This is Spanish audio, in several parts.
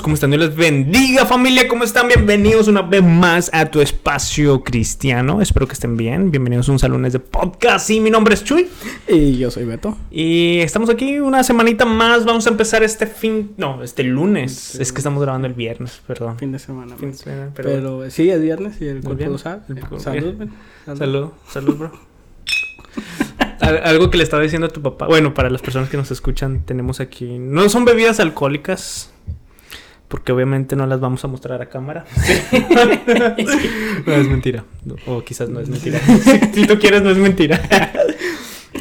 ¿cómo están? Dios les bendiga familia, ¿cómo están? Bienvenidos una vez más a tu espacio cristiano. Espero que estén bien. Bienvenidos a un salón de podcast. Y mi nombre es Chuy. Y yo soy Beto. Y estamos aquí una semanita más. Vamos a empezar este fin, no, este lunes. Sí. Es que estamos grabando el viernes, perdón. Fin de semana. Fin man. de semana, pero, Pero, sí, es viernes y el cuerpo lo sabe. Salud. Salud, salud, bro. Al- Algo que le estaba diciendo a tu papá. Bueno, para las personas que nos escuchan, tenemos aquí. No son bebidas alcohólicas. Porque obviamente no las vamos a mostrar a cámara. no es mentira. O quizás no es mentira. si, si tú quieres, no es mentira.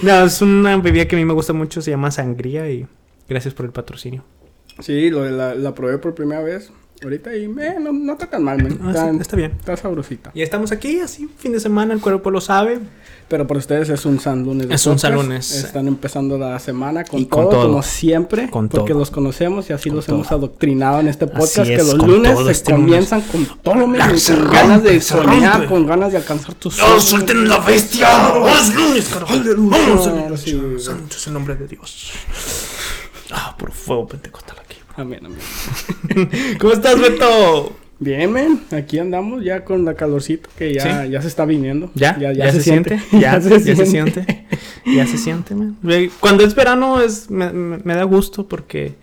no, es una bebida que a mí me gusta mucho. Se llama sangría. Y gracias por el patrocinio. Sí, lo de la, la probé por primera vez ahorita y me, no, no está tan mal, man. Ah, Está, sí, está bien. está sabrosita. Y estamos aquí, así, fin de semana. El cuerpo lo sabe. Pero para ustedes es un San Lunes. Es un San. Lunes. Están empezando la semana con, Y con todo, como siempre. Con porque todo. los conocemos y así Con los todo. hemos adoctrinado en este podcast. Así que los con lunes todo se este lunes. comienzan con todo, Se con rompe, ganas de soñar, con ganas de alcanzar tus ¡No sueños. suelten la bestia! ¡Es lunes, carajo! Aleluya. Santo es el nombre de Dios. Ah, por fuego pentecostal. Amén, amén. ¿Cómo estás, Beto? Bien, men, aquí andamos ya con la calorcito que ya, Sí. ya se está viniendo. ¿Ya? Ya, se, siente. ¿Ya, ya se siente? Ya se siente, man. Ve, Cuando es verano es, me, me- me da gusto porque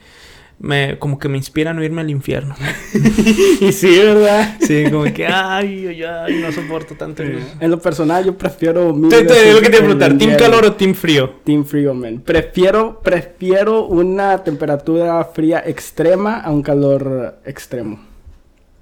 me, como que me inspira a irme al infierno. y sí, ¿verdad? Sí, como que, ay, ay, ay, no soporto tanto. el- En lo personal, yo prefiero. Te, te, lo que te a preguntar, ¿team calor o team frío? Team frío, men. Prefiero, prefiero una temperatura fría extrema a un calor extremo.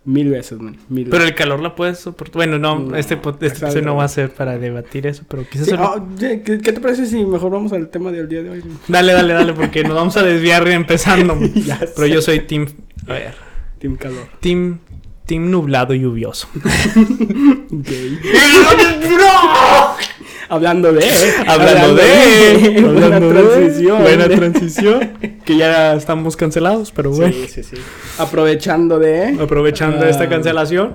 Mil veces, man. Mil Pero el calor la puedes soportar. Bueno, no, No, este, este no va a ser para debatir eso, pero quizás... Sí, solo- oh, ¿qué, qué te parece si mejor vamos al tema del día de hoy? Dale, dale, dale, porque nos vamos a desviar empezando. Ya Pero sé. yo soy team... A ver. Team calor. Team... Team nublado y lluvioso. Gay. Hablando de. Hablando de... Buena transición. Buena transición. Que ya estamos cancelados, pero bueno. Sí, sí, sí. Aprovechando de. Aprovechando Ah, esta cancelación.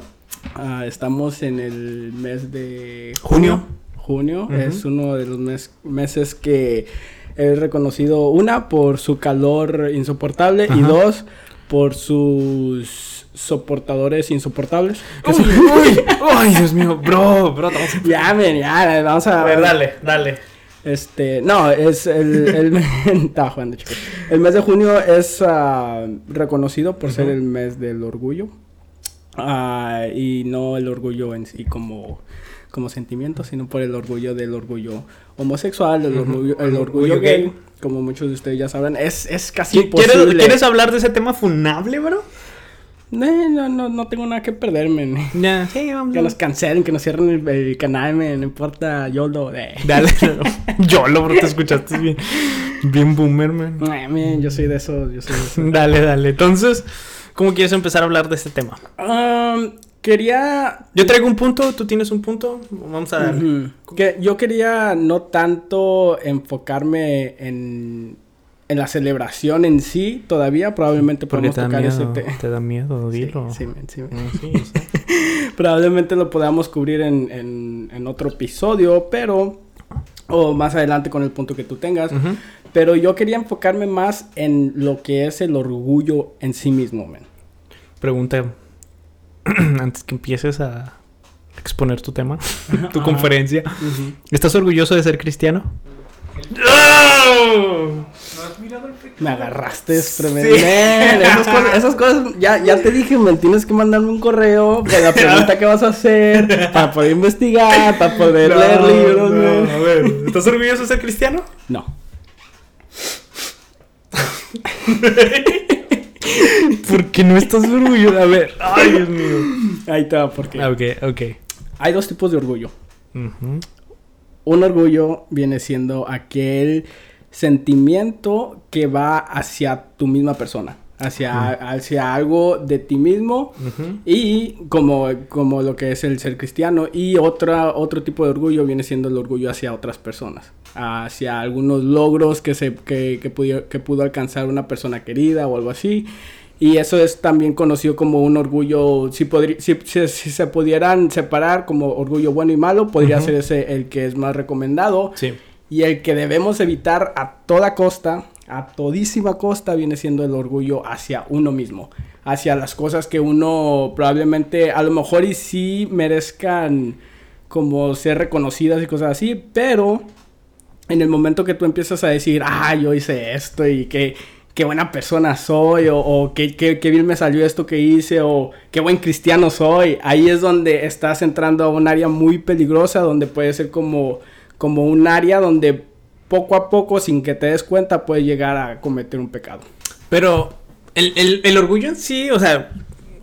ah, estamos en el mes de Junio. Junio es uno de los mes- meses que es reconocido, una, por su calor insoportable y dos, por sus soportadores insoportables. Sí- Uy, Ay, Dios mío, bro, bro. Ya, men, ya, vamos a A ver, dale, dale. Este, no, es el, el chicos. El mes de junio es ah, reconocido por ser el mes del orgullo. Ah, y no el orgullo en sí como, como sentimiento, sino por el orgullo del orgullo homosexual, el orgullo, el El orgullo orgullo gay, gay. como muchos de ustedes ya saben. Es, es casi ¿Qui- ¿Quieres, imposible. ¿Quieres hablar de ese tema funable, bro? Eh, no, no, no tengo nada que perder, men. Ya, sí, vamos. Que nos cancelen, que nos cierren el, el canal, men. No importa, yo lo... Eh. Dale. Yo lo, bro, te escuchaste bien. Bien boomer, man. Eh, yo soy de esos, yo soy de esos. Dale, dale. Entonces, ¿cómo quieres empezar a hablar de este tema? Um, quería. Yo traigo un punto, tú tienes un punto. Vamos a darle. Ujú. que yo quería no tanto enfocarme en, en la celebración en sí todavía. Probablemente Porque podamos te da tocar ese tema. Te da miedo, dilo. Sí, sí, men, sí. Probablemente lo podamos cubrir en, en, en otro episodio, pero. O más adelante con el punto que tú tengas. Pero yo quería enfocarme más en lo que es el orgullo en sí mismo, men. Pregunta antes que empieces a exponer tu tema, tu conferencia. ¿Estás orgulloso de ser cristiano? Me agarraste. Men, Esas cosas, esas cosas, ya, ya te dije, me tienes que mandarme un correo de la pregunta que vas a hacer para poder investigar, para poder leer libros, men. a ver, ¿estás orgulloso de ser cristiano? No. ¿Por qué no estás orgulloso? A ver, ay, Dios mío. Ahí te va, porque Ok, ok. hay dos tipos de orgullo. Un orgullo viene siendo aquel sentimiento que va hacia tu misma persona, hacia, hacia algo de ti mismo. Y como, como lo que es el ser cristiano. Y otra, otro tipo de orgullo viene siendo el orgullo hacia otras personas. Hacia algunos logros que, se, que, que, pudo, que pudo alcanzar una persona querida o algo así. Y eso es también conocido como un orgullo, si, si, si- si se pudieran separar como orgullo bueno y malo, podría Ujú. ser ese el que es más recomendado. Sí. Y el que debemos evitar a toda costa, a todísima costa, viene siendo el orgullo hacia uno mismo. hacia las cosas que uno probablemente a lo mejor y sí merezcan como ser reconocidas y cosas así, pero en el momento que tú empiezas a decir, ah, yo hice esto y que qué buena persona soy, o, qué, qué, qué, bien me salió esto que hice, o qué buen cristiano soy. Ahí es donde estás entrando a un área muy peligrosa, donde puede ser como, como un área donde poco a poco, sin que te des cuenta, puedes llegar a cometer un pecado. Pero el, el, orgullo en sí, o sea,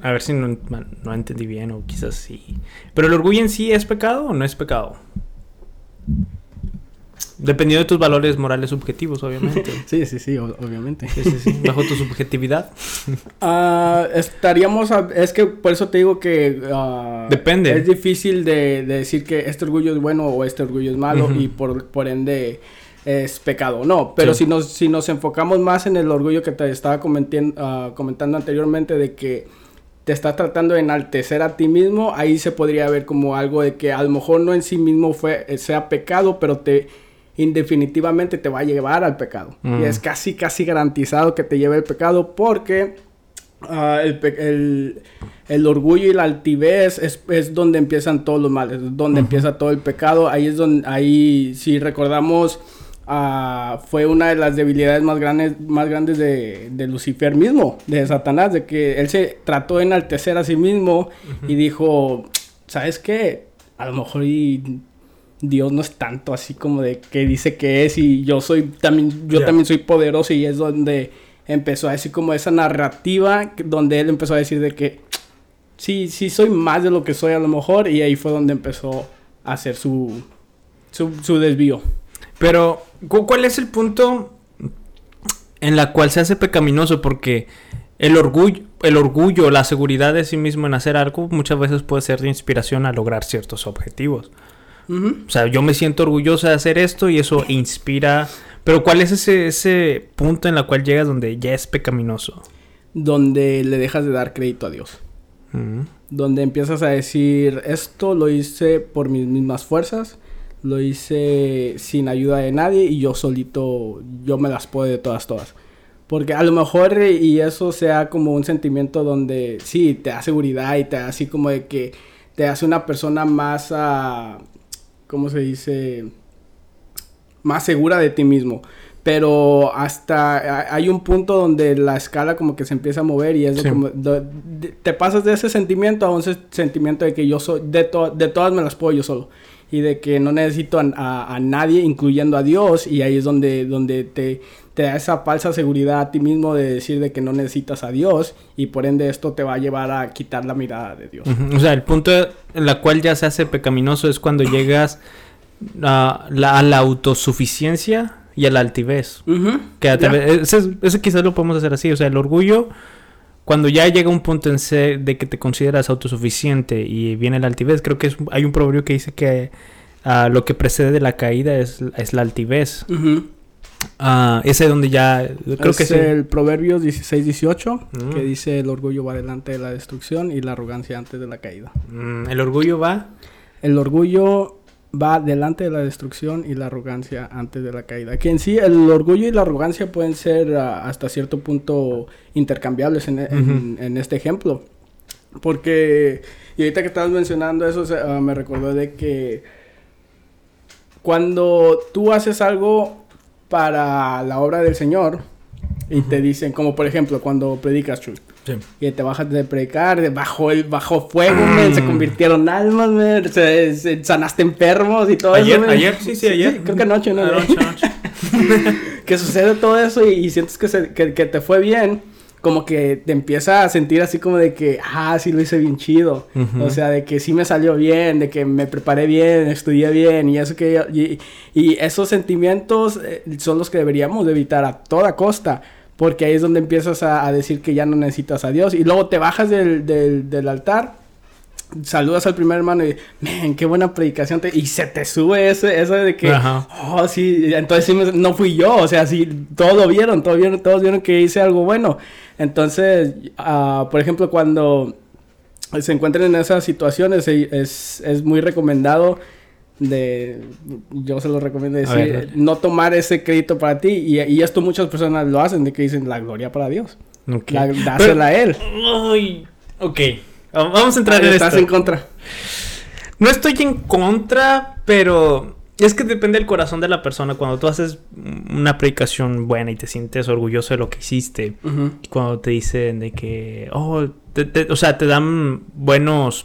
a ver si no, no entendí bien, o quizás sí. Pero el orgullo en sí es pecado o no es pecado? Dependiendo de tus valores morales subjetivos, obviamente. sí, sí, sí, obviamente. Sí, sí, sí. Bajo tu subjetividad. Uh, estaríamos. A, es que por eso te digo que. Uh, Depende. Es difícil de, de, decir que este orgullo es bueno o este orgullo es malo uh -huh. y por, por ende es pecado. No, pero sí. si, nos, si nos enfocamos más en el orgullo que te estaba comentando, comentando anteriormente de que te está tratando de enaltecer a ti mismo, ahí se podría ver como algo de que a lo mejor no en sí mismo fue, sea pecado, pero te indefinitivamente te va a llevar al pecado. Mm. Y es casi, casi garantizado que te lleve al pecado porque uh, el, el, el, orgullo y la altivez es, es, donde empiezan todos los males, es donde uh -huh. empieza todo el pecado. Ahí es donde, ahí, si recordamos, uh, fue una de las debilidades más grandes, más grandes de, de, Lucifer mismo, de Satanás, de que él se trató de enaltecer a sí mismo uh -huh. y dijo, ¿sabes qué? A lo mejor y Dios no es tanto así como de que dice que es y yo soy también yo yeah. también soy poderoso y es donde empezó a decir como esa narrativa donde él empezó a decir de que sí sí soy más de lo que soy a lo mejor y ahí fue donde empezó a hacer su su, su desvío pero ¿cuál es el punto en la cual se hace pecaminoso porque el orgullo, el orgullo, la seguridad de sí mismo en hacer algo muchas veces puede ser de inspiración a lograr ciertos objetivos. Uh -huh. O sea, yo me siento orgullosa de hacer esto y eso inspira. Pero ¿cuál es ese, ese punto en el cual llegas donde ya es pecaminoso? Donde le dejas de dar crédito a Dios. Uh -huh. Donde empiezas a decir, esto lo hice por mis mismas fuerzas, lo hice sin ayuda de nadie y yo solito, yo me las puedo de todas, todas. Porque a lo mejor y eso sea como un sentimiento donde sí, te da seguridad y te da así como de que te hace una persona más... Uh, ¿cómo se dice? Más segura de ti mismo. Pero hasta hay un punto donde la escala como que se empieza a mover y es sí. como... De, de, te pasas de ese sentimiento a un sentimiento de que yo soy... De, to, de todas me las puedo yo solo. Y de que no necesito a, a, a, nadie, incluyendo a Dios. Y ahí es donde, donde te, te da esa falsa seguridad a ti mismo de decir de que no necesitas a Dios. Y por ende esto te va a llevar a quitar la mirada de Dios. Uh -huh. O sea, el punto en la cual ya se hace pecaminoso es cuando llegas a la, a la autosuficiencia y a la altivez. Uh -huh. que a través, ese, quizás lo podemos hacer así. O sea, el orgullo, cuando ya llega un punto en ser de que te consideras autosuficiente y viene la altivez, creo que es, hay un proverbio que dice que uh, lo que precede de la caída es, es la altivez. Uh -huh. Uh, ese es donde ya creo es que sí. el Proverbios 16-18 mm. que dice el orgullo va delante de la destrucción y la arrogancia antes de la caída. Mm, el orgullo va. El orgullo va delante de la destrucción y la arrogancia antes de la caída. Que en sí el orgullo y la arrogancia pueden ser uh, hasta cierto punto intercambiables en, en, este ejemplo. Porque, y ahorita que estabas mencionando eso, uh, me recordó de que cuando tú haces algo para la obra del Señor y uh -huh. te dicen, como por ejemplo cuando predicas, Chuy. Sí. Y te bajas de predicar, bajo el bajo fuego, mm. se convirtieron almas, se, se, sanaste enfermos y todo ayer, eso. Man. Ayer, sí, sí, ayer. Sí, creo que anoche, ¿no? Anoche, anoche. que sucede todo eso y, y sientes que, se, que, que, te fue bien, como que te empieza a sentir así como de que, ah, sí lo hice bien chido. Uh -huh. O sea, de que sí me salió bien, de que me preparé bien, estudié bien y eso que... Y, y esos sentimientos eh, son los que deberíamos evitar a toda costa. Porque ahí es donde empiezas a, a, decir que ya no necesitas a Dios. Y luego te bajas del, del, del altar, saludas al primer hermano y, man, qué buena predicación. Te... y se te sube ese, eso de que, Ajá. oh, sí, entonces sí me... no fui yo. O sea, sí, todos lo vieron, todos vieron, todos vieron que hice algo bueno. Entonces, uh, por ejemplo, cuando se encuentran en esas situaciones, es, es muy recomendado de yo se lo recomiendo decir ver, no tomar ese crédito para ti y, y, esto muchas personas lo hacen de que dicen la gloria para Dios. La- dásela a él. Ay, ok. Vamos a entrar Ah, en estás esto. en contra. No estoy en contra, pero es que depende del corazón de la persona. Cuando tú haces una predicación buena y te sientes orgulloso de lo que hiciste, y cuando te dicen de que, oh, te- te- o sea, te dan buenos,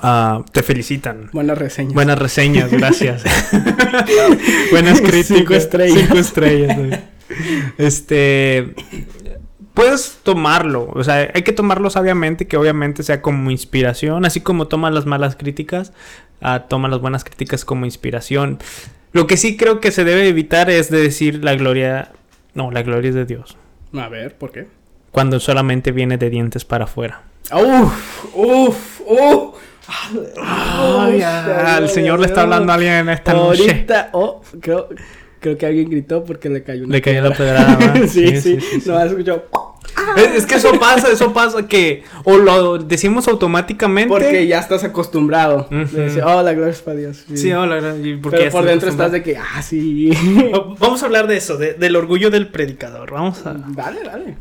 ah, te felicitan. Buenas reseñas. Buenas reseñas, gracias. Buenas críticas. Cinco estrellas. Cinco estrellas. Este. Puedes tomarlo, o sea, hay que tomarlo sabiamente, que obviamente sea como inspiración, así como tomas las malas críticas, ah, toma las buenas críticas como inspiración. Lo que sí creo que se debe evitar es de decir la gloria, no, la gloria es de Dios, A ver, ¿por qué? cuando solamente viene de dientes para afuera. Uf, uf, uf. Ay, el Señor le está hablando a alguien esta noche. Ahorita, oh, creo, creo que alguien gritó porque le cayó una Le cayó la pedrada. ¿verdad? sí, sí, No, escuchó. Es, es que eso pasa, eso pasa que o lo decimos automáticamente. Porque ya estás acostumbrado. Ujú. De decir, oh, la gloria es para Dios. Sí, hola, y porque Pero por dentro estás de que, ah, sí. Vamos a hablar de eso, de- del orgullo del predicador. Vamos a. dale, dale.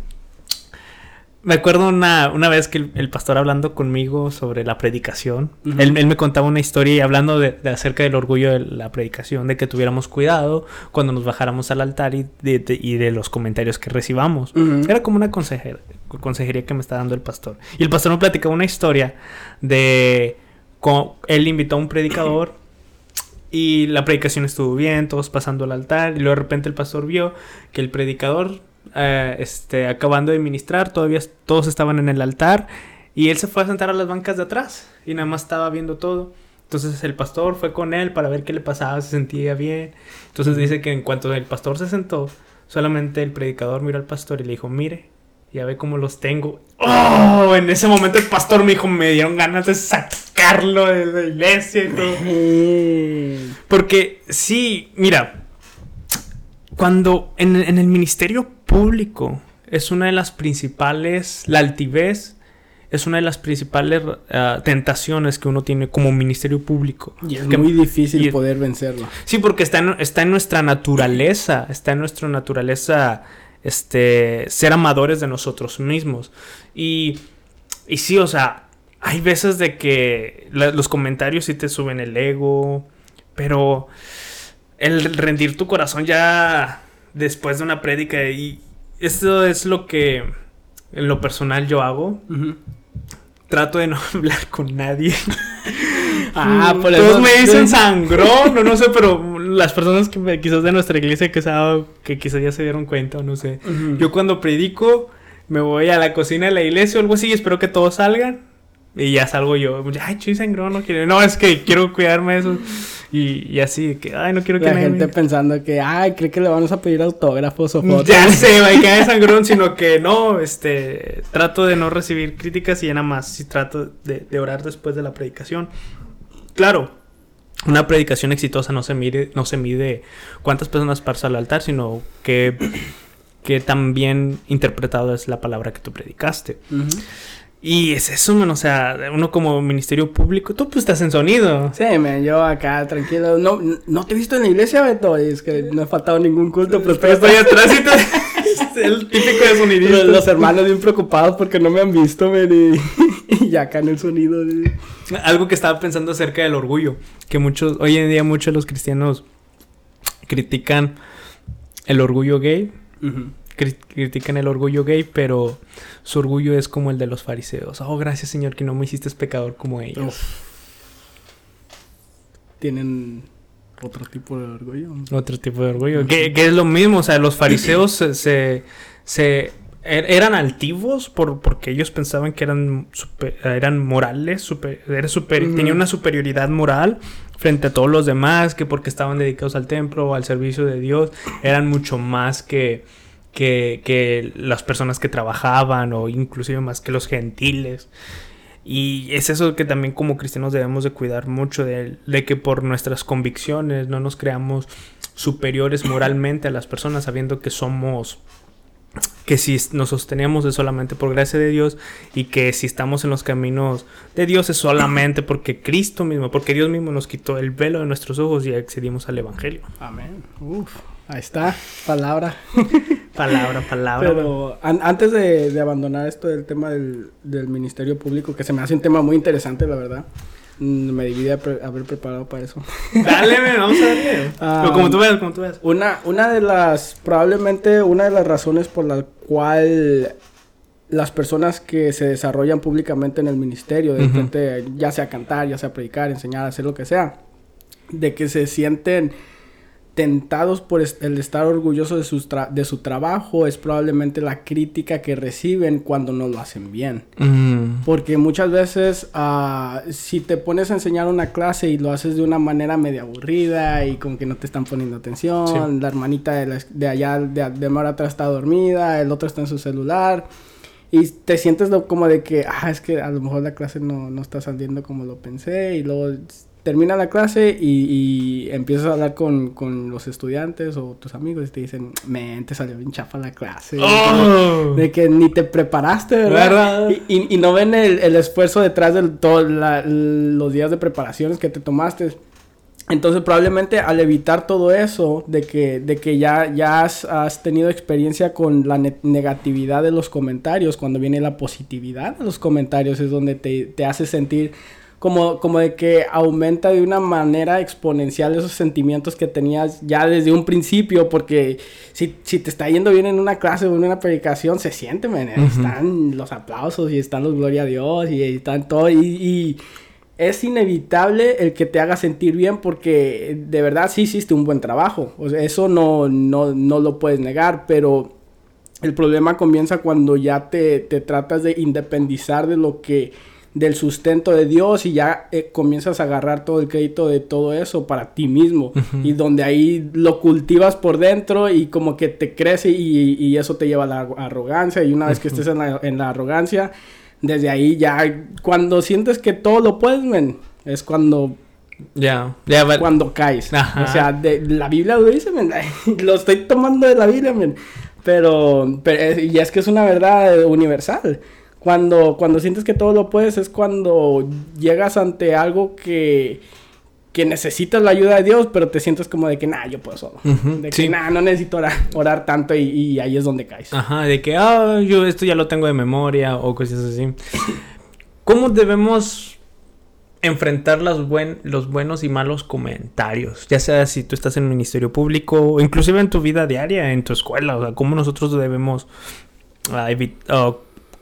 Me acuerdo una, una vez que el, el pastor hablando conmigo sobre la predicación, Ujú. él, él me contaba una historia y hablando de, de acerca del orgullo de la predicación, de que tuviéramos cuidado cuando nos bajáramos al altar y de, de- y de los comentarios que recibamos. Era como una consejera, consejería que me está dando el pastor. Y el pastor me platicaba una historia de cómo él invitó a un predicador y la predicación estuvo bien, todos pasando al altar y luego de repente el pastor vio que el predicador eh, este, acabando de ministrar, todavía todos estaban en el altar y él se fue a sentar a las bancas de atrás y nada más estaba viendo todo. Entonces el pastor fue con él para ver qué le pasaba, se sentía bien. Entonces dice que en cuanto el pastor se sentó, solamente el predicador miró al pastor y le dijo, mire, ya ve cómo los tengo. ¡Oh! En ese momento el pastor me dijo, me dieron ganas de sacarlo de la iglesia y todo. Porque sí, mira, cuando en, en el ministerio público es una de las principales, la altivez es una de las principales ah, tentaciones que uno tiene como ministerio público. Y es Que- muy difícil y- poder vencerlo. Sí, porque está en, está en nuestra naturaleza, está en nuestra naturaleza este, ser amadores de nosotros mismos. Y, y sí, o sea, hay veces de que la- los comentarios sí te suben el ego, pero el rendir tu corazón ya después de una prédica y esto es lo que en lo personal yo hago. Trato de no hablar con nadie. Ah, por Todos eso- me dicen sangrón, o no sé, pero las personas que me- quizás de nuestra iglesia que, sabe- que quizás ya se dieron cuenta, o no sé. Yo cuando predico, me voy a la cocina de la iglesia o algo así y espero que todos salgan. Y ya salgo yo. Ay, chuy sangrón, no quiero. No, es que quiero cuidarme de eso. Y, y así, que, ay, no quiero que La gente pensando que, ay, cree que le vamos a pedir autógrafos o fotos. Ya sé, va, que sangrón, sino que no, este, trato de no recibir críticas y ya nada más, sí trato de, de orar después de la predicación. Claro, una predicación exitosa no se mide, no se mide cuántas personas pasas al altar, sino que, que tan bien interpretado es la palabra que tú predicaste. Ujú. Y es eso, man, o sea, uno como ministerio público, tú pues estás en sonido. Sí, man, yo acá tranquilo. No, no te he visto en la iglesia, Beto. Y es que no he faltado ningún culto, pero estoy atrás y te... el típico de sonidista. Los, los hermanos bien preocupados porque no me han visto, man, y, y acá en el sonido. Algo que estaba pensando acerca del orgullo, que muchos, hoy en día muchos de los cristianos critican el orgullo gay, cri- critican el orgullo gay, pero su orgullo es como el de los fariseos. Oh, gracias Señor que no me hiciste pecador como ellos. Tienen otro tipo de orgullo. Otro tipo de orgullo. Que, que es lo mismo, o sea, los fariseos se, se, se- er- eran altivos por, porque ellos pensaban que eran, super- eran morales, super- era super- tenían una superioridad moral frente a todos los demás, que porque estaban dedicados al templo o al servicio de Dios, eran mucho más que, que, que las personas que trabajaban o inclusive más que los gentiles. Y es eso que también como cristianos debemos de cuidar mucho de, de que por nuestras convicciones no nos creamos superiores moralmente a las personas sabiendo que somos que si nos sostenemos es solamente por gracia de Dios y que si estamos en los caminos de Dios es solamente porque Cristo mismo, porque Dios mismo nos quitó el velo de nuestros ojos y accedimos al Evangelio. Amén. Uf, ahí está. Palabra. palabra, palabra. Pero antes de, de, abandonar esto del tema del, del, Ministerio Público, que se me hace un tema muy interesante, la verdad. Mm, me divide haber preparado para eso. Dale, vamos a darle. Ah, como tú veas, como tú veas. Una, una de las, probablemente una de las razones por la cual las personas que se desarrollan públicamente en el ministerio, de repente, ya sea cantar, ya sea predicar, enseñar, hacer lo que sea, de que se sienten tentados por el estar orgullosos de, de su trabajo es probablemente la crítica que reciben cuando no lo hacen bien. Mm. Porque muchas veces uh, si te pones a enseñar una clase y lo haces de una manera media aburrida y como que no te están poniendo atención, la hermanita de, de allá de, de mar atrás está dormida, el otro está en su celular. Y te sientes como de que, ah, es que a lo mejor la clase no, no está saliendo como lo pensé. Y luego termina la clase y, y empiezas a hablar con, con, los estudiantes o tus amigos y te dicen, men, te salió bien chafa la clase. ¡Oh! De que ni te preparaste, ¿verdad? Y, y, no ven el, el, esfuerzo detrás de todos los días de preparaciones que te tomaste. Entonces probablemente al evitar todo eso, de que, de que ya, ya has, has tenido experiencia con la negatividad de los comentarios, cuando viene la positividad de los comentarios es donde te, te hace sentir como, como de que aumenta de una manera exponencial esos sentimientos que tenías ya desde un principio, porque si, si te está yendo bien en una clase o en una predicación, se siente, men, están los aplausos y están los gloria a Dios y, están todo y, y es inevitable el que te haga sentir bien porque de verdad sí hiciste un buen trabajo. O sea, eso no, no, no lo puedes negar, pero el problema comienza cuando ya te, te, tratas de independizar de lo que del sustento de Dios y ya eh, comienzas a agarrar todo el crédito de todo eso para ti mismo y donde ahí lo cultivas por dentro y como que te crece y, y eso te lleva a la arrogancia y una vez que estés en la, en la arrogancia desde ahí ya, cuando sientes que todo lo puedes, men, es cuando... Ya, Cuando caes. O sea, de, la Biblia lo dice, men. lo estoy tomando de la Biblia, men. Pero, pero, y es que es una verdad universal. Cuando, cuando sientes que todo lo puedes es cuando llegas ante algo que que necesitas la ayuda de Dios, pero te sientes como de que, nah, yo puedo solo. de que, nah, no necesito orar, orar tanto y, ahí es donde caes. Ajá, de que, ah, yo esto ya lo tengo de memoria o cosas así. ¿Cómo debemos enfrentar los, buen, los buenos y malos comentarios? Ya sea si tú estás en el ministerio público o inclusive en tu vida diaria, en tu escuela. O sea, ¿cómo nosotros debemos uh, evitar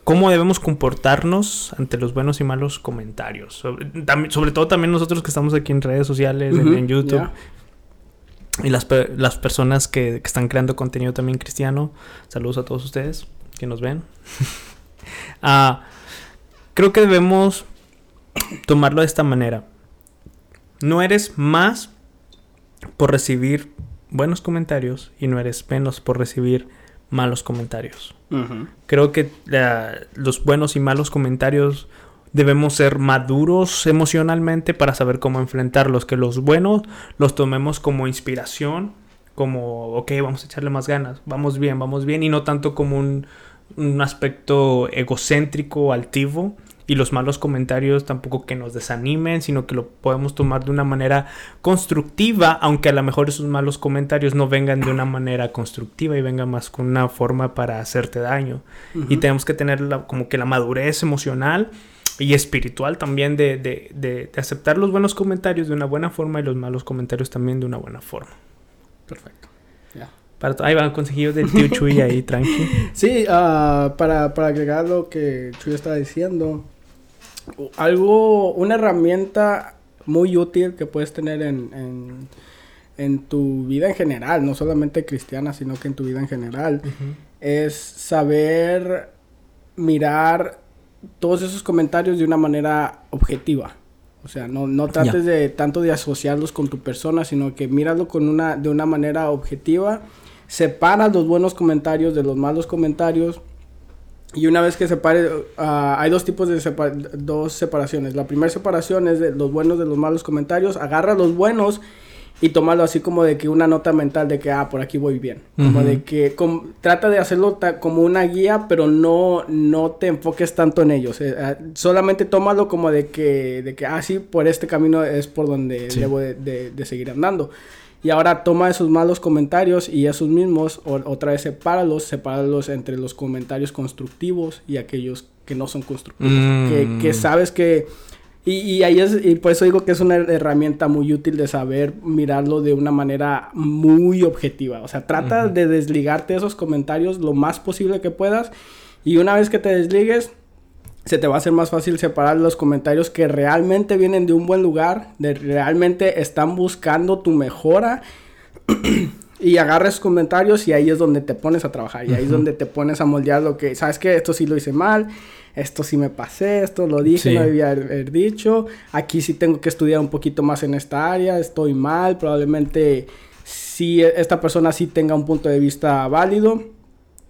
cómo debemos comportarnos ante los buenos y malos comentarios. Sobre, sobre todo también nosotros que estamos aquí en redes sociales, en, YouTube. Y las, las personas que, que, están creando contenido también cristiano. Saludos a todos ustedes que nos ven. uh, creo que debemos tomarlo de esta manera. No eres más por recibir buenos comentarios y no eres menos por recibir malos comentarios. Creo que los buenos y malos comentarios debemos ser maduros emocionalmente para saber cómo enfrentarlos. Que los buenos los tomemos como inspiración, como, ok, vamos a echarle más ganas, vamos bien, vamos bien, y no tanto como un, aspecto egocéntrico, altivo y los malos comentarios tampoco que nos desanimen, sino que lo podemos tomar de una manera constructiva, aunque a lo mejor esos malos comentarios no vengan de una manera constructiva y vengan más con una forma para hacerte daño. Y tenemos que tener como que la madurez emocional y espiritual también de, de, de, aceptar los buenos comentarios de una buena forma y los malos comentarios también de una buena forma. Perfecto. Para ahí va consejillos del tío Chuy ahí, tranqui. Sí, uh, para, para agregar lo que Chuy estaba diciendo, algo, una herramienta muy útil que puedes tener en, en, tu vida en general, no solamente cristiana, sino que en tu vida en general, es saber mirar todos esos comentarios de una manera objetiva. O sea, no, no trates de tanto de asociarlos con tu persona, sino que míralo con una, de una manera objetiva. Separa los buenos comentarios de los malos comentarios y una vez que separe, uh, hay dos tipos de dos separaciones. La primera separación es de los buenos de los malos comentarios. Agarra los buenos y tómalo así como de que una nota mental de que, ah, por aquí voy bien. Como de que trata de hacerlo como una guía, pero no, no te enfoques tanto en ellos. Eh, ah, solamente tómalo como de que, de que, ah, sí, por este camino es por donde debo de, de seguir andando. Y ahora toma esos malos comentarios y esos mismos, otra vez sepáralos, sepáralos entre los comentarios constructivos y aquellos que no son constructivos. Que, que, mm. sabes que... Y, y, ahí es, y por eso digo que es una herramienta muy útil de saber mirarlo de una manera muy objetiva. O sea, trata de desligarte de esos comentarios lo más posible que puedas. Y una vez que te desligues, se te va a hacer más fácil separar los comentarios que realmente vienen de un buen lugar, de realmente están buscando tu mejora. y agarres comentarios y ahí es donde te pones a trabajar y ahí es donde te pones a moldear lo que, sabes que esto sí lo hice mal, esto sí me pasé, esto lo dije, no debía haber dicho, aquí sí tengo que estudiar un poquito más en esta área, estoy mal, probablemente si esta persona sí tenga un punto de vista válido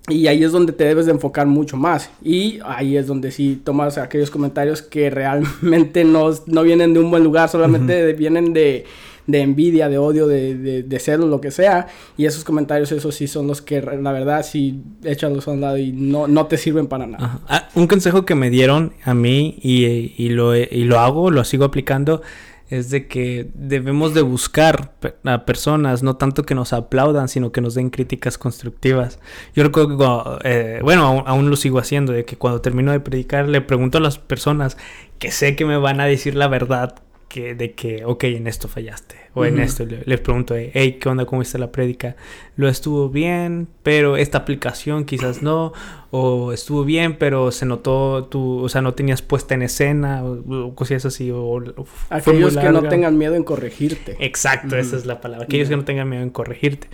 y ahí es donde te debes de enfocar mucho más. Y ahí es donde sí tomas aquellos comentarios que realmente no, no vienen de un buen lugar, solamente vienen de, de, envidia, de odio, de, de, de, celos, lo que sea. Y esos comentarios, esos sí son los que la verdad sí échalos a un lado y no, no te sirven para nada. Ah, un consejo que me dieron a mí y, y, lo, y lo hago, lo sigo aplicando es de que debemos de buscar a personas, no tanto que nos aplaudan, sino que nos den críticas constructivas. Yo recuerdo que, eh, bueno, aún, lo sigo haciendo, de que cuando termino de predicar le pregunto a las personas que sé que me van a decir la verdad que, de que, ok, en esto fallaste. O en esto les pregunto, hey, ¿qué onda? ¿Cómo está la prédica? Lo estuvo bien, pero esta aplicación quizás no. O estuvo bien, pero se notó tu, o sea, no tenías puesta en escena, o, cosas así. O, Aquellos que no tengan miedo en corregirte. Exacto, esa es la palabra. Aquellos que no tengan miedo en corregirte.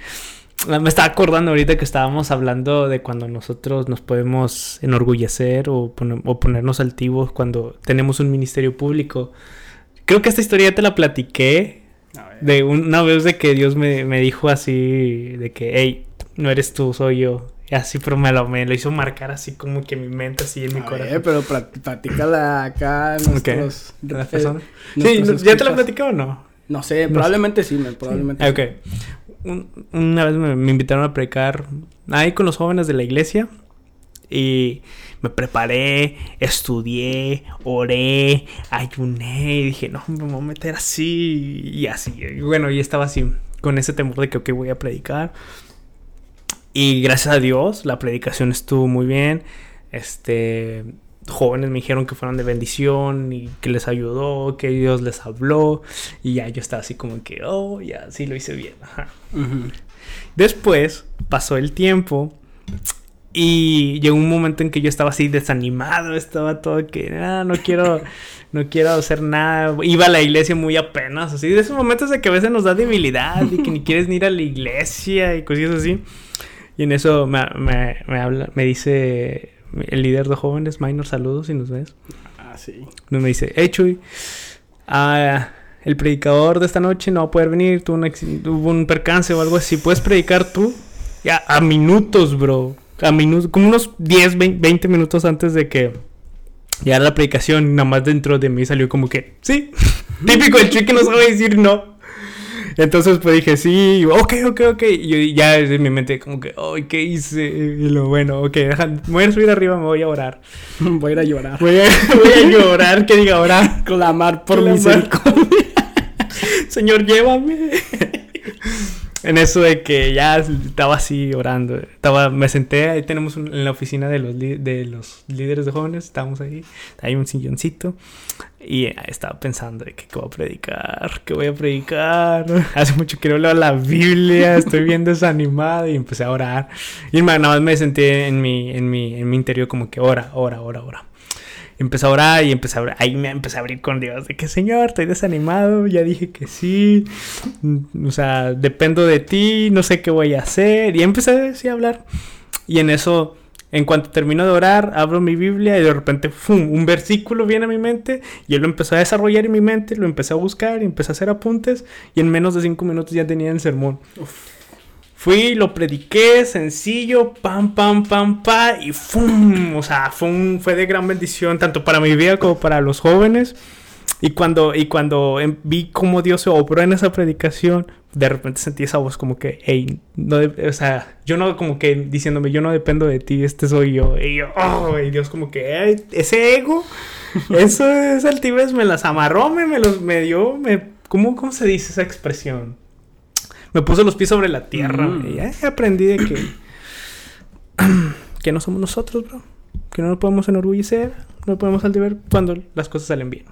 Ah, me estaba acordando ahorita que estábamos hablando de cuando nosotros nos podemos enorgullecer o, o ponernos altivos cuando tenemos un ministerio público. Creo que esta historia ya te la platiqué. De una vez de que Dios me, dijo así, de que, hey, no eres tú, soy yo. Y así, pero me lo, me lo hizo marcar así como que mi mente, así en mi corazón. pero platícala acá nuestros... Okay. sí, ¿ya te la platicó o no? No sé, probablemente sí, probablemente Ok. una vez me, me, invitaron a predicar ahí con los jóvenes de la iglesia. Y me preparé, estudié, oré, ayuné y dije, no, me voy a meter así y así. Y bueno, y estaba así, con ese temor de que, ok, voy a predicar. Y gracias a Dios, la predicación estuvo muy bien. Este, jóvenes me dijeron que fueron de bendición y que les ayudó, que Dios les habló. Y ya yo estaba así como que, oh, ya, sí lo hice bien. Después pasó el tiempo y llegó un momento en que yo estaba así desanimado, estaba todo que, ah, no quiero, no quiero hacer nada. Iba a la iglesia muy apenas, así. De esos momentos de que a veces nos da debilidad y que ni quieres ni ir a la iglesia y cosas así. Y en eso me, me, habla, me dice el líder de jóvenes, Minor, saludos si nos ves. Ah, sí. Me dice, hey Chuy, ah, el predicador de esta noche no va a poder venir, tuvo un, tuvo un percance o algo así. ¿Puedes predicar tú? Ya, a minutos, bro minutos, como unos 10, 20 minutos antes de que llegara la predicación, nada más dentro de mí salió como que, sí, típico el chico que no sabe decir no. Entonces pues dije, sí, ok, ok, ok. Y ya en mi mente como que, ay, ¿qué hice? Y lo bueno, ok, voy a subir arriba, me voy a orar. voy a ir a llorar. Voy a, voy a llorar, que diga orar. Clamar por misericordia. Señor, llévame. En eso de que ya estaba así orando. Estaba, me senté, ahí tenemos en la oficina de los, de los líderes de jóvenes, estábamos ahí, hay un silloncito. Y estaba pensando de que qué voy a predicar, qué voy a predicar. Hace mucho que no la Biblia, estoy bien desanimado y empecé a orar. Y nada más me senté en mi, en mi, en mi interior como que ora, ora, ora, ora empecé a orar y empecé a ahí me empecé a abrir con Dios de que Señor, estoy desanimado, ya dije que sí, o sea, dependo de ti, no sé qué voy a hacer y empecé a hablar y en eso, en cuanto termino de orar, abro mi Biblia y de repente ¡fum! un versículo viene a mi mente y él lo empezó a desarrollar en mi mente, lo empecé a buscar y empecé a hacer apuntes y en menos de cinco minutos ya tenía el sermón. Fui, lo prediqué, sencillo, pam, pam, pam, pam, y ¡fum! O sea, fue, fue de gran bendición, tanto para mi vida como para los jóvenes. Y cuando, y cuando em, vi cómo Dios se obró en esa predicación, de repente sentí esa voz como que, hey, no o sea, yo no como que diciéndome, yo no dependo de ti, este soy yo. Y yo, oh, y Dios como que, ese ego, eso, esa altivez me las amarró, me, me los, me dio, me, ¿cómo, ¿cómo se dice esa expresión? Me puso los pies sobre la tierra. Mm. Y ya aprendí de que... que no somos nosotros, bro. Que no nos podemos enorgullecer. No podemos altivar cuando las cosas salen bien.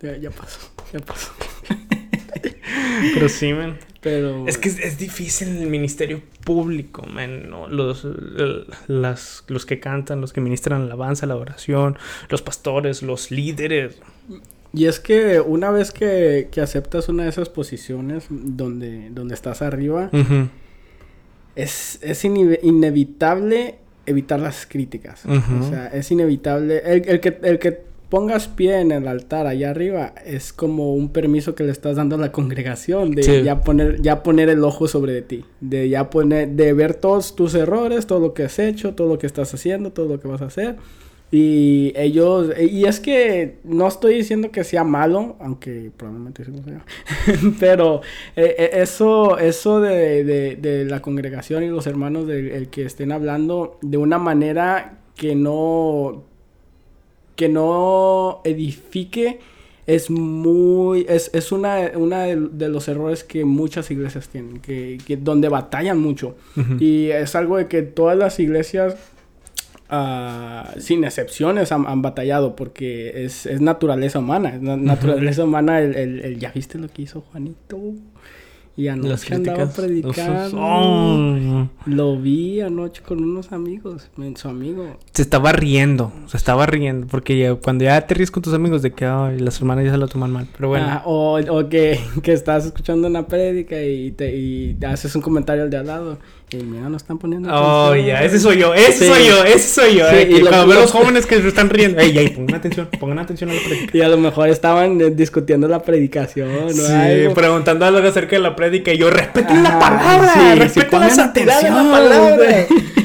Ya, ya pasó. Ya pasó. Pero sí, man. Pero. Es que es, es difícil en el ministerio público, man. ¿no? Los, el- las, los que cantan, los que ministran la alabanza, la oración, los pastores, los líderes. Y es que una vez que, que aceptas una de esas posiciones donde, donde estás arriba, es, es ine- inevitable evitar las críticas. O sea, es inevitable. El, el que, el que pongas pie en el altar allá arriba es como un permiso que le estás dando a la congregación de Sí. ya poner, ya poner el ojo sobre de ti. De ya poner, de ver todos tus errores, todo lo que has hecho, todo lo que estás haciendo, todo lo que vas a hacer. Y ellos, y es que no estoy diciendo que sea malo, aunque probablemente sí lo sea, pero eh, eh, eso, eso de, de- de la congregación y los hermanos del el que estén hablando de una manera que no, que no edifique, es muy, es, es una, una de, los errores que muchas iglesias tienen, que, que donde batallan mucho. Y es algo de que todas las iglesias, ah, sin excepciones, han, han batallado porque es, es naturaleza humana. Es na- naturaleza humana el, el- el, ¿Ya viste lo que hizo Juanito? Y anoche andaba predicando. Oh, Lo vi anoche con unos amigos. Su amigo. se estaba riendo, se estaba riendo. Porque ya- cuando ya te ríes con tus amigos de que las hermanas ya se lo toman mal. Pero bueno. Ah, o o que, que estás escuchando una prédica y te, y haces un comentario al de al lado. Y mira, no están poniendo Oh, atención. ya, ese soy yo, ese Sí. soy yo, ese soy yo. Sí, eh, y que lo- cuando veo lo- los jóvenes que se están riendo, ey, ey, pongan atención, pongan atención a la prédica. Y a lo mejor estaban eh, discutiendo la predicación o Sí, preguntando algo acerca de la prédica y yo, respeten la Ajá, palabra, sí, respeten la santidad de la palabra.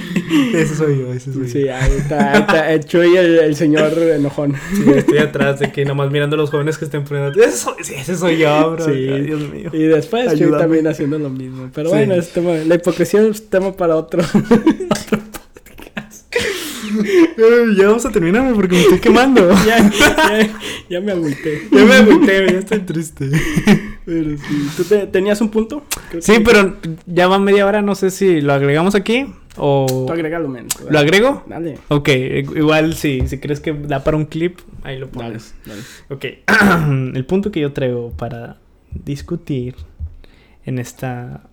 ese soy yo, ese soy yo. Sí, ahí está, ahí está el Chuy, el, el señor enojón. Sí, estoy atrás de que nomás mirando a los jóvenes que estén poniendo. Ese soy, sí, ese soy yo, bro. Sí. Ay, Dios mío. Y después Chuy Ayúdame. también haciendo lo mismo. Pero Sí. bueno, es tema- la hipocresía es tema para otro. Ay, Ya vamos a terminar porque me estoy quemando. ya, ya, ya me agüité. ya me agüité, ya estoy triste. Pero sí. ¿Tú te- tenías un punto? Creo Sí, que- pero ya va media hora, no sé si lo agregamos aquí o... Tú agrégalo, men. ¿Lo agrego? Dale. Ok, igual si, si crees que da para un clip, ahí lo Dale, pones. dale. Ok, el punto que yo traigo para discutir en esta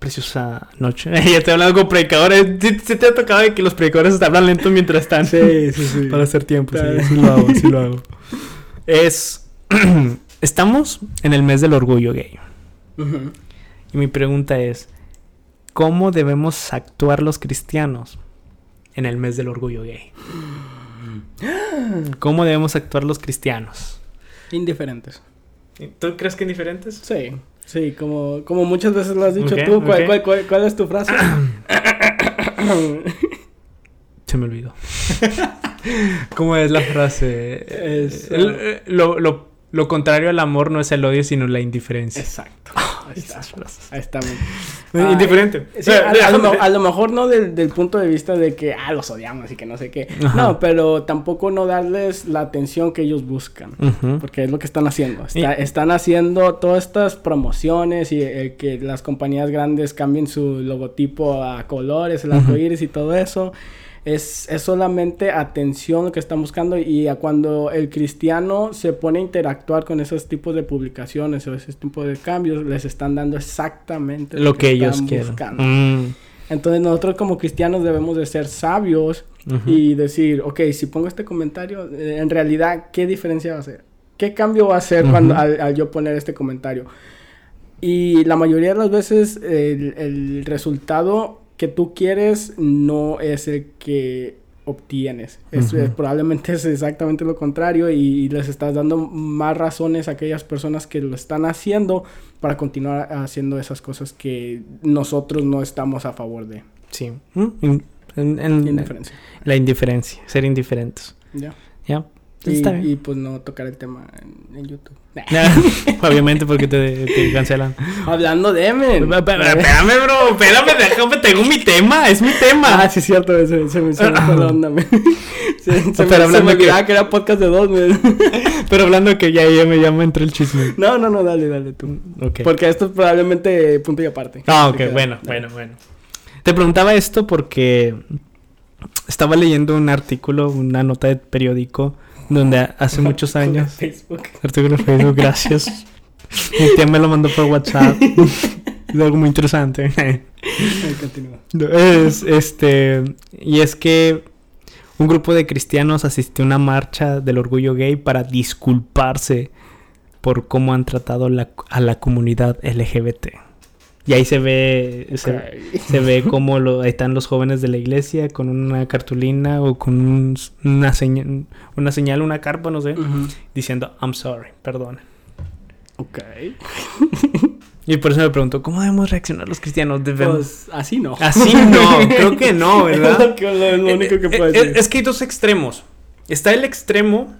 preciosa noche. ya te he hablado con predicadores. ¿Sí, sí te ha tocado de que los predicadores hablan lento mientras están? Sí, sí, sí. Para hacer tiempo, sí, sí lo hago, sí lo hago. Es... Estamos en el mes del orgullo gay. Y mi pregunta es, ¿cómo debemos actuar los cristianos en el mes del orgullo gay? ¿Cómo debemos actuar los cristianos? Indiferentes. ¿Tú crees que indiferentes? Sí, sí, como, como muchas veces lo has dicho tú. ¿Cuál, ok. cuál, cuál- cuál es tu frase? Se me olvidó. ¿Cómo es la frase? Es, El- lo, lo- lo contrario al amor no es el odio, sino la indiferencia. Exacto. Ahí está. Ahí está. Eh, Ah, Indiferente. Sí, a, a lo, a mejor no del, del punto de vista de que, ah, los odiamos y que no sé qué. Ajá. No, pero tampoco no darles la atención que ellos buscan. Porque es lo que están haciendo. Está- Y- Están haciendo todas estas promociones y el que las compañías grandes cambien su logotipo a colores, el arco iris y todo eso. Es, es solamente atención lo que están buscando y a cuando el cristiano se pone a interactuar con esos tipos de publicaciones o esos tipos de cambios, les están dando exactamente Lo que ellos están quieren. buscando. Mm. Entonces nosotros como cristianos debemos de ser sabios Ujú. y decir, ok, si pongo este comentario, eh, en realidad, ¿qué diferencia va a hacer? ¿Qué cambio va a hacer Ujú. cuando, al, al yo poner este comentario? Y la mayoría de las veces el, el resultado que tú quieres no es el que obtienes. Es, probablemente es exactamente lo contrario y, y les estás dando más razones a aquellas personas que lo están haciendo para continuar haciendo esas cosas que nosotros no estamos a favor de. Sí. Mm, en- en- Indiferencia. la indiferencia, ser indiferentes. ¿Ya? ¿Ya? Y, pues no tocar el tema en, en YouTube. Obviamente porque te, te cancelan. Hablando de men. Espérame, bro. Espérame, déjame. Tengo mi tema. Es mi Ah, tema. sí, es cierto, se, se me la onda, men. Se, se me, Pero se hablando me que- que era podcast de dos, men. Pero hablando que ya, ya me llama entre el chisme. No, no, no, dale, dale tú. Porque esto es probablemente punto y aparte. Ah, ok, bueno, dale. bueno, bueno. Te preguntaba esto porque estaba leyendo un artículo, una nota de periódico, donde hace muchos años. Facebook. Artículo de Facebook, gracias. Mi tía me lo mandó por WhatsApp. Es algo muy interesante. Es, este, y es que un grupo de cristianos asistió a una marcha del orgullo gay para disculparse por cómo han tratado la- a la comunidad LGBT. Y ahí se ve, se, se ve cómo lo, ahí están los jóvenes de la iglesia con una cartulina o con un- una, señal, una señal, una carpa, no sé, diciendo I'm sorry, perdón. Ok. Y por eso me pregunto, ¿cómo debemos reaccionar los cristianos? Debemos... Pues así no. Así no, creo que no, ¿verdad? Es lo, único que Eh, puedo eh, decir. Es que hay dos extremos. Está el extremo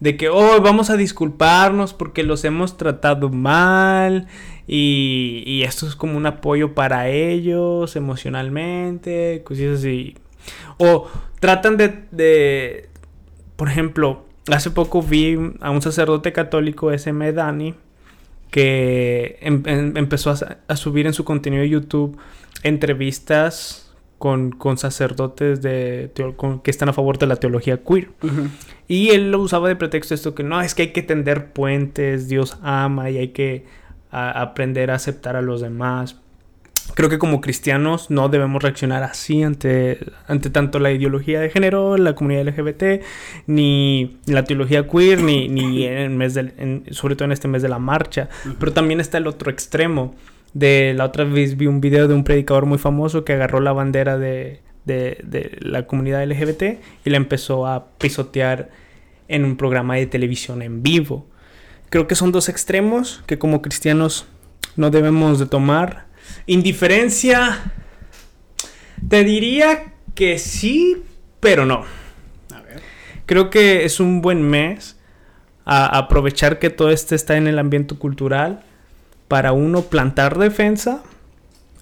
de que, oh, vamos a disculparnos porque los hemos tratado mal y, y esto es como un apoyo para ellos emocionalmente, cosas así. O tratan de, de, por ejemplo, hace poco vi a un sacerdote católico, SM Dani, que em- em- empezó a, a subir en su contenido de YouTube entrevistas con, con sacerdotes de con- que están a favor de la teología queer. Y él lo usaba de pretexto esto que no, es que hay que tender puentes, Dios ama y hay que a- aprender a aceptar a los demás. Creo que como cristianos no debemos reaccionar así ante, ante tanto la ideología de género, la comunidad LGBT, ni la teología queer, ni, ni en el mes del, en- sobre todo en este mes de la marcha. Pero también está el otro extremo. De la otra vez vi un video de un predicador muy famoso que agarró la bandera de, de- de la comunidad LGBT y la empezó a pisotear en un programa de televisión en vivo. Creo que son dos extremos que como cristianos no debemos de tomar. Indiferencia, te diría que sí, pero no. A ver. Creo que es un buen mes a aprovechar que todo esto está en el ambiente cultural para uno plantar defensa,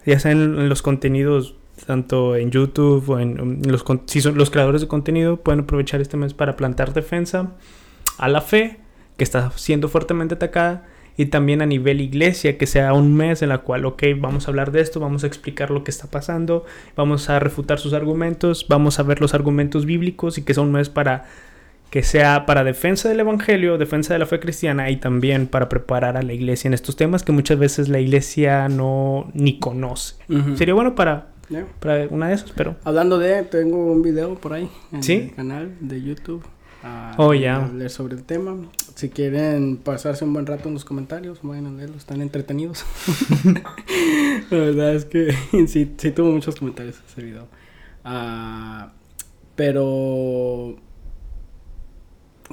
ya sea en, en los contenidos tanto en YouTube o en, en los si son los creadores de contenido pueden aprovechar este mes para plantar defensa a la fe que está siendo fuertemente atacada y también a nivel iglesia que sea un mes en la cual ok vamos a hablar de esto vamos a explicar lo que está pasando vamos a refutar sus argumentos vamos a ver los argumentos bíblicos y que sea un mes para que sea para defensa del evangelio defensa de la fe cristiana y también para preparar a la iglesia en estos temas que muchas veces la iglesia no ni conoce. Sería bueno para Para una de esas pero Hablando de, tengo un video por ahí en ¿Sí? el canal de YouTube. ah, Oh, ya. Hablar sobre el tema. Si quieren pasarse un buen rato en los comentarios, vayan a leerlos, están entretenidos. La verdad es que sí, sí tuvo muchos comentarios ese video. Ah, pero...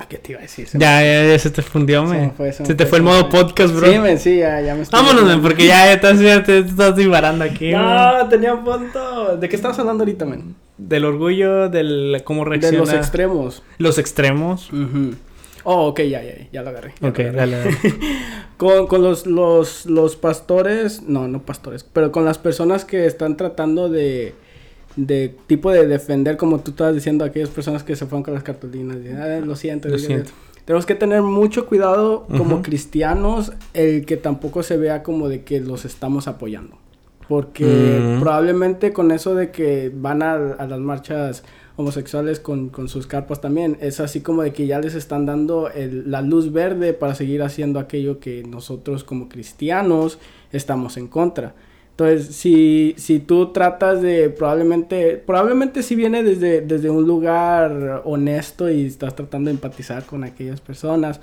¿Qué te iba a decir? Se me- ya, ya, ya se te fundió se me me fue, se me se te fue, fue el se modo podcast bro Sí, sí, ya, ya me estoy... vámonos men, porque ya, estás ya te estás divarando aquí. No, tenía un punto. ¿De qué estabas hablando ahorita, men? del orgullo del cómo De reacciona los extremos. los extremos Ujú. Oh, ok, ya, ya, ya lo agarré. ya ok lo agarré. dale, dale. Con, con los, los, los pastores, no, no pastores, pero con las personas que están tratando de, de tipo de defender, como tú estabas diciendo, aquellas personas que se fueron con las cartulinas, y, "Ah, lo siento, Lo siento. Tenemos que tener mucho cuidado como cristianos, el que tampoco se vea como de que los estamos apoyando. Porque Mm. probablemente con eso de que van a, a las marchas homosexuales con, con sus carpas también, es así como de que ya les están dando el- la luz verde para seguir haciendo aquello que nosotros como cristianos estamos en contra. Entonces, si, si tú tratas de probablemente, probablemente si viene desde, desde un lugar honesto y estás tratando de empatizar con aquellas personas,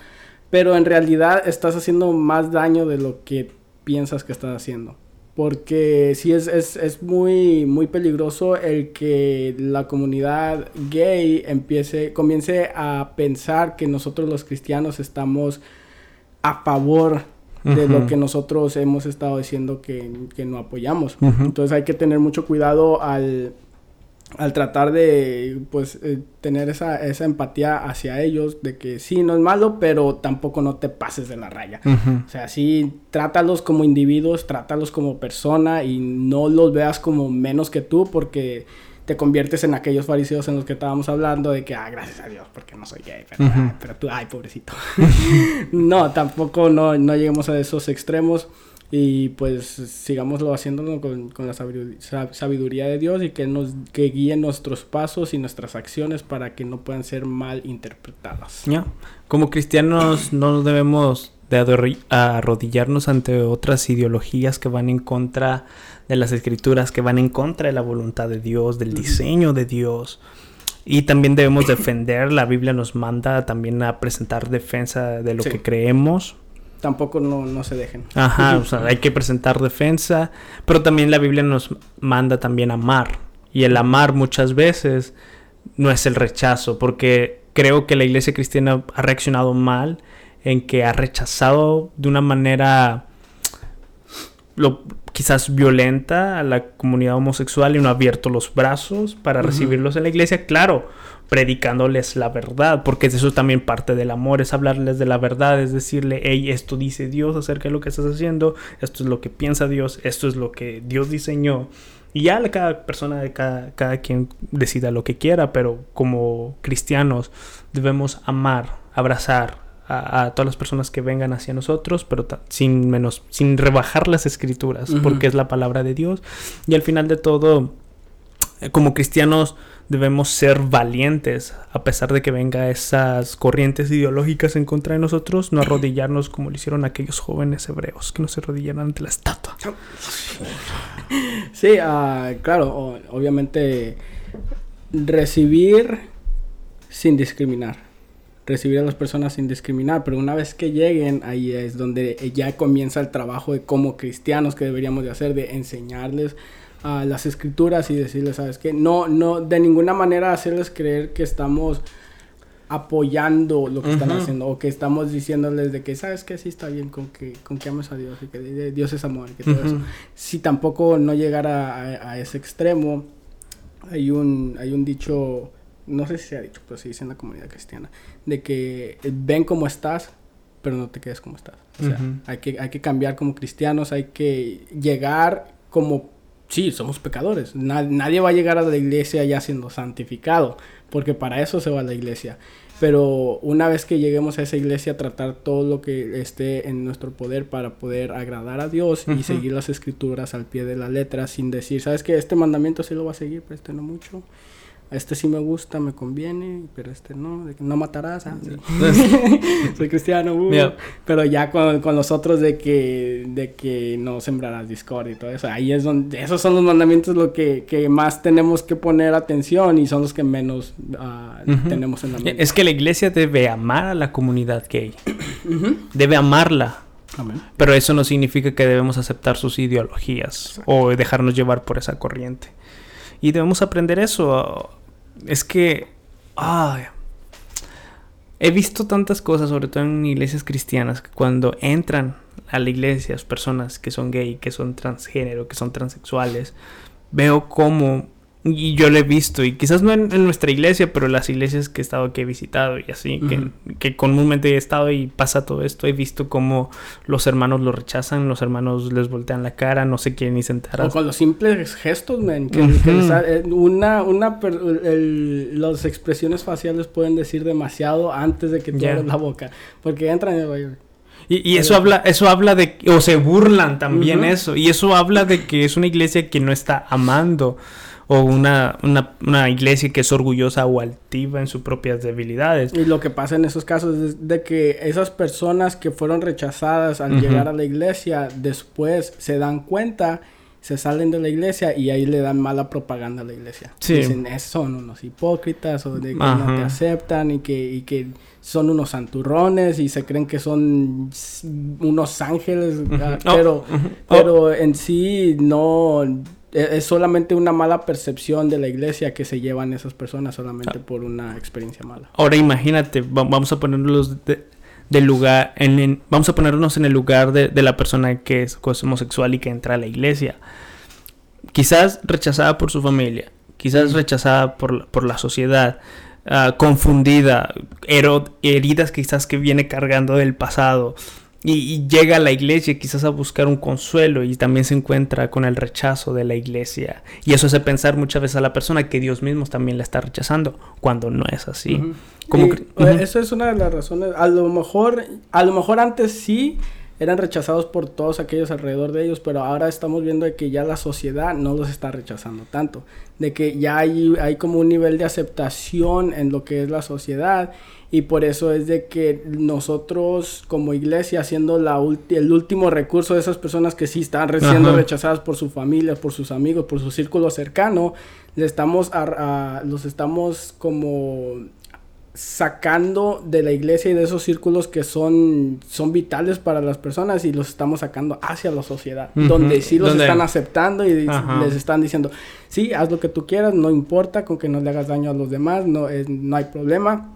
pero en realidad estás haciendo más daño de lo que piensas que estás haciendo. Porque sí es, es, es muy, muy peligroso el que la comunidad gay empiece, comience a pensar que nosotros los cristianos estamos a favor de lo que nosotros hemos estado diciendo que, que no apoyamos. Entonces hay que tener mucho cuidado al, al tratar de pues eh, tener esa, esa empatía hacia ellos de que sí, no es malo, pero tampoco no te pases de la raya. O sea, sí, trátalos como individuos, trátalos como persona y no los veas como menos que tú porque te conviertes en aquellos fariseos en los que estábamos hablando de que, ah, gracias a Dios, porque no soy gay, pero, pero tú, ay, pobrecito. no, tampoco no, no lleguemos a esos extremos y pues sigámoslo haciéndolo con, con la sabiduría, de Dios y que nos que guíe nuestros pasos y nuestras acciones para que no puedan ser mal interpretadas. Ya. Como cristianos no debemos de arrodillarnos ante otras ideologías que van en contra de las escrituras, que van en contra de la voluntad de Dios, del diseño de Dios. Y también debemos defender, la Biblia nos manda también a presentar defensa de lo que creemos tampoco no, se dejen. Ajá, o sea, hay que presentar defensa, pero también la Biblia nos manda también amar. Y el amar muchas veces no es el rechazo, porque creo que la iglesia cristiana ha reaccionado mal en que ha rechazado de una manera lo, quizás violenta a la comunidad homosexual y no ha abierto los brazos para recibirlos en la iglesia. Claro, predicándoles la verdad, porque eso es también parte del amor, es hablarles de la verdad, es decirle, hey, esto dice Dios acerca de lo que estás haciendo, esto es lo que piensa Dios, esto es lo que Dios diseñó. Y ya cada persona, cada, cada quien decida lo que quiera, pero como cristianos debemos amar, abrazar, a, todas las personas que vengan hacia nosotros, pero sin menos, sin rebajar las escrituras, porque es la palabra de Dios. Y al final de todo, eh, como cristianos, debemos ser valientes, a pesar de que venga esas corrientes ideológicas en contra de nosotros, no arrodillarnos como lo hicieron aquellos jóvenes hebreos, que no se arrodillaron ante la estatua. Sí, uh, claro, obviamente recibir sin discriminar. Recibir a las personas sin discriminar, pero una vez que lleguen, ahí es donde ya comienza el trabajo de como cristianos que deberíamos de hacer, de enseñarles a las escrituras y decirles, ¿sabes qué? No, no, de ninguna manera hacerles creer que estamos apoyando lo que están haciendo o que estamos diciéndoles de que sabes que sí está bien con que con que ames a Dios y que Dios es amor y que todo eso. Si tampoco no llegar a, ese extremo hay un hay un dicho no sé si se ha dicho pero se dice en la comunidad cristiana de que ven cómo estás pero no te quedes como estás o sea hay que hay que cambiar como cristianos hay que llegar como sí, somos pecadores. nadie va a llegar a la iglesia ya siendo santificado, porque para eso se va a la iglesia. Pero una vez que lleguemos a esa iglesia, tratar todo lo que esté en nuestro poder para poder agradar a Dios y seguir las escrituras al pie de la letra sin decir, ¿sabes qué? Este mandamiento sí lo va a seguir, pero este no mucho este sí me gusta, me conviene, pero este no, de que no matarás, ah, soy cristiano, uh, pero ya con, con, los otros de que, de que no sembrarás discordia y todo eso, ahí es donde, esos son los mandamientos lo que, que más tenemos que poner atención y son los que menos ah, tenemos en la mente. Es que la iglesia debe amar a la comunidad gay, debe amarla. Pero eso no significa que debemos aceptar sus ideologías o dejarnos llevar por esa corriente. Y debemos aprender eso. Es que... he visto tantas cosas, sobre todo en iglesias cristianas, que cuando entran a la iglesia personas que son gay, que son transgénero, que son transexuales, veo cómo y yo lo he visto, y quizás no en, nuestra iglesia, pero en las iglesias que he estado, que he visitado y así, que, que, comúnmente he estado y pasa todo esto, he visto cómo los hermanos lo rechazan, los hermanos les voltean la cara, no se quieren ni sentar. O con los simples gestos, man, que, eh, una, una, las expresiones faciales pueden decir demasiado antes de que te abras la boca, porque entran y, y eso habla, eso habla de, o se burlan también eso, y eso habla de que es una iglesia que no está amando o una, una, iglesia que es orgullosa o altiva en sus propias debilidades. Y lo que pasa en esos casos es de que esas personas que fueron rechazadas al llegar a la iglesia después se dan cuenta se salen de la iglesia y ahí le dan mala propaganda a la iglesia. Dicen, son unos hipócritas o de que no te aceptan y que, y que son unos santurrones y se creen que son unos ángeles, ah, pero, pero en sí no es solamente una mala percepción de la iglesia que se llevan esas personas solamente por una experiencia mala. Ahora imagínate, vamos a ponernos del lugar, en, vamos a ponernos en el lugar de, la persona que es homosexual y que entra a la iglesia. Quizás rechazada por su familia, quizás rechazada por, por la sociedad, ah, confundida, heridas quizás que viene cargando del pasado. Y, llega a la iglesia quizás a buscar un consuelo y también se encuentra con el rechazo de la iglesia. Y eso hace pensar muchas veces a la persona que Dios mismo también la está rechazando, cuando no es así. Eso es una de las razones. A lo mejor, a lo mejor antes sí, eran rechazados por todos aquellos alrededor de ellos, pero ahora estamos viendo de que ya la sociedad no los está rechazando tanto, de que ya hay, hay como un nivel de aceptación en lo que es la sociedad y por eso es de que nosotros como iglesia, siendo la el último recurso de esas personas que sí están siendo rechazadas por su familia, por sus amigos, por su círculo cercano, le estamos los estamos como sacando de la iglesia y de esos círculos que son, son vitales para las personas y los estamos sacando hacia la sociedad, donde sí los están aceptando y les están diciendo, sí, haz lo que tú quieras, no importa con que no le hagas daño a los demás, no, no hay problema.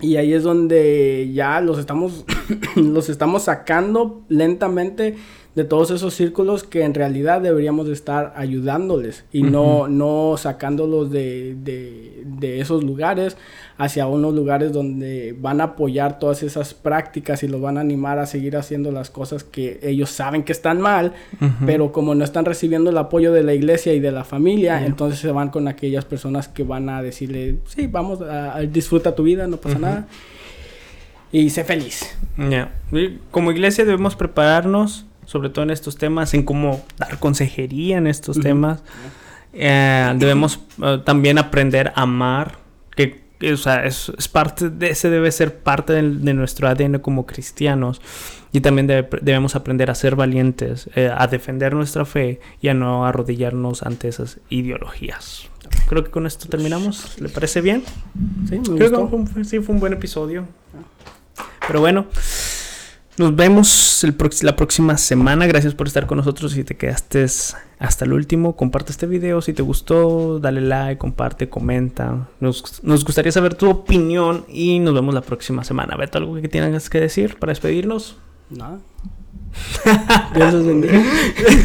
Y ahí es donde ya los estamos, los estamos sacando lentamente de todos esos círculos que en realidad deberíamos estar ayudándoles y no, no sacándolos de, de, de, esos lugares hacia unos lugares donde van a apoyar todas esas prácticas y los van a animar a seguir haciendo las cosas que ellos saben que están mal, pero como no están recibiendo el apoyo de la iglesia y de la familia, entonces se van con aquellas personas que van a decirle, sí, vamos, a, disfruta tu vida, no pasa nada. Y sé feliz. Como iglesia debemos prepararnos sobre todo en estos temas, en cómo dar consejería en estos temas. Eh, debemos eh, también aprender a amar, que, o sea, es, parte de, ese debe ser parte de, nuestro ADN como cristianos. Y también debemos aprender a ser valientes, eh, a defender nuestra fe y a no arrodillarnos ante esas ideologías. Creo que con esto terminamos. ¿Le parece bien? Sí, me gustó. sí, fue un buen episodio. Pero bueno. Nos vemos la próxima semana. Gracias por estar con nosotros. Si te quedaste hasta el último, comparte este video. Si te gustó, dale like, comparte, comenta. Nos, nos gustaría saber tu opinión y nos vemos la próxima semana. Beto, ¿algo que tienes que decir para despedirnos? Nada. Dios les bendiga.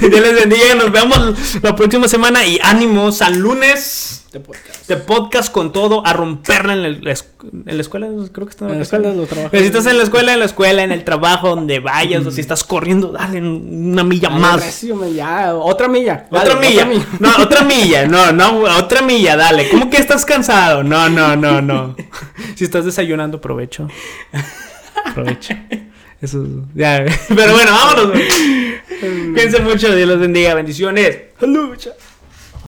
Dios les bendiga. Nos vemos la próxima semana y ánimos al lunes de podcast. De podcast con todo, a romperla en, en la escuela. Creo que está en la escuela. si estás en la escuela, en la escuela, en el trabajo, donde vayas, o si estás corriendo, dale una milla más. otra milla. otra milla. No, otra milla. No, no, otra milla, dale. ¿Cómo que estás cansado? No, no, no, no. si estás desayunando, provecho. Provecho. Eso ya. Pero bueno, vámonos. Cuídense mucho. Dios los bendiga. Bendiciones. Lucha.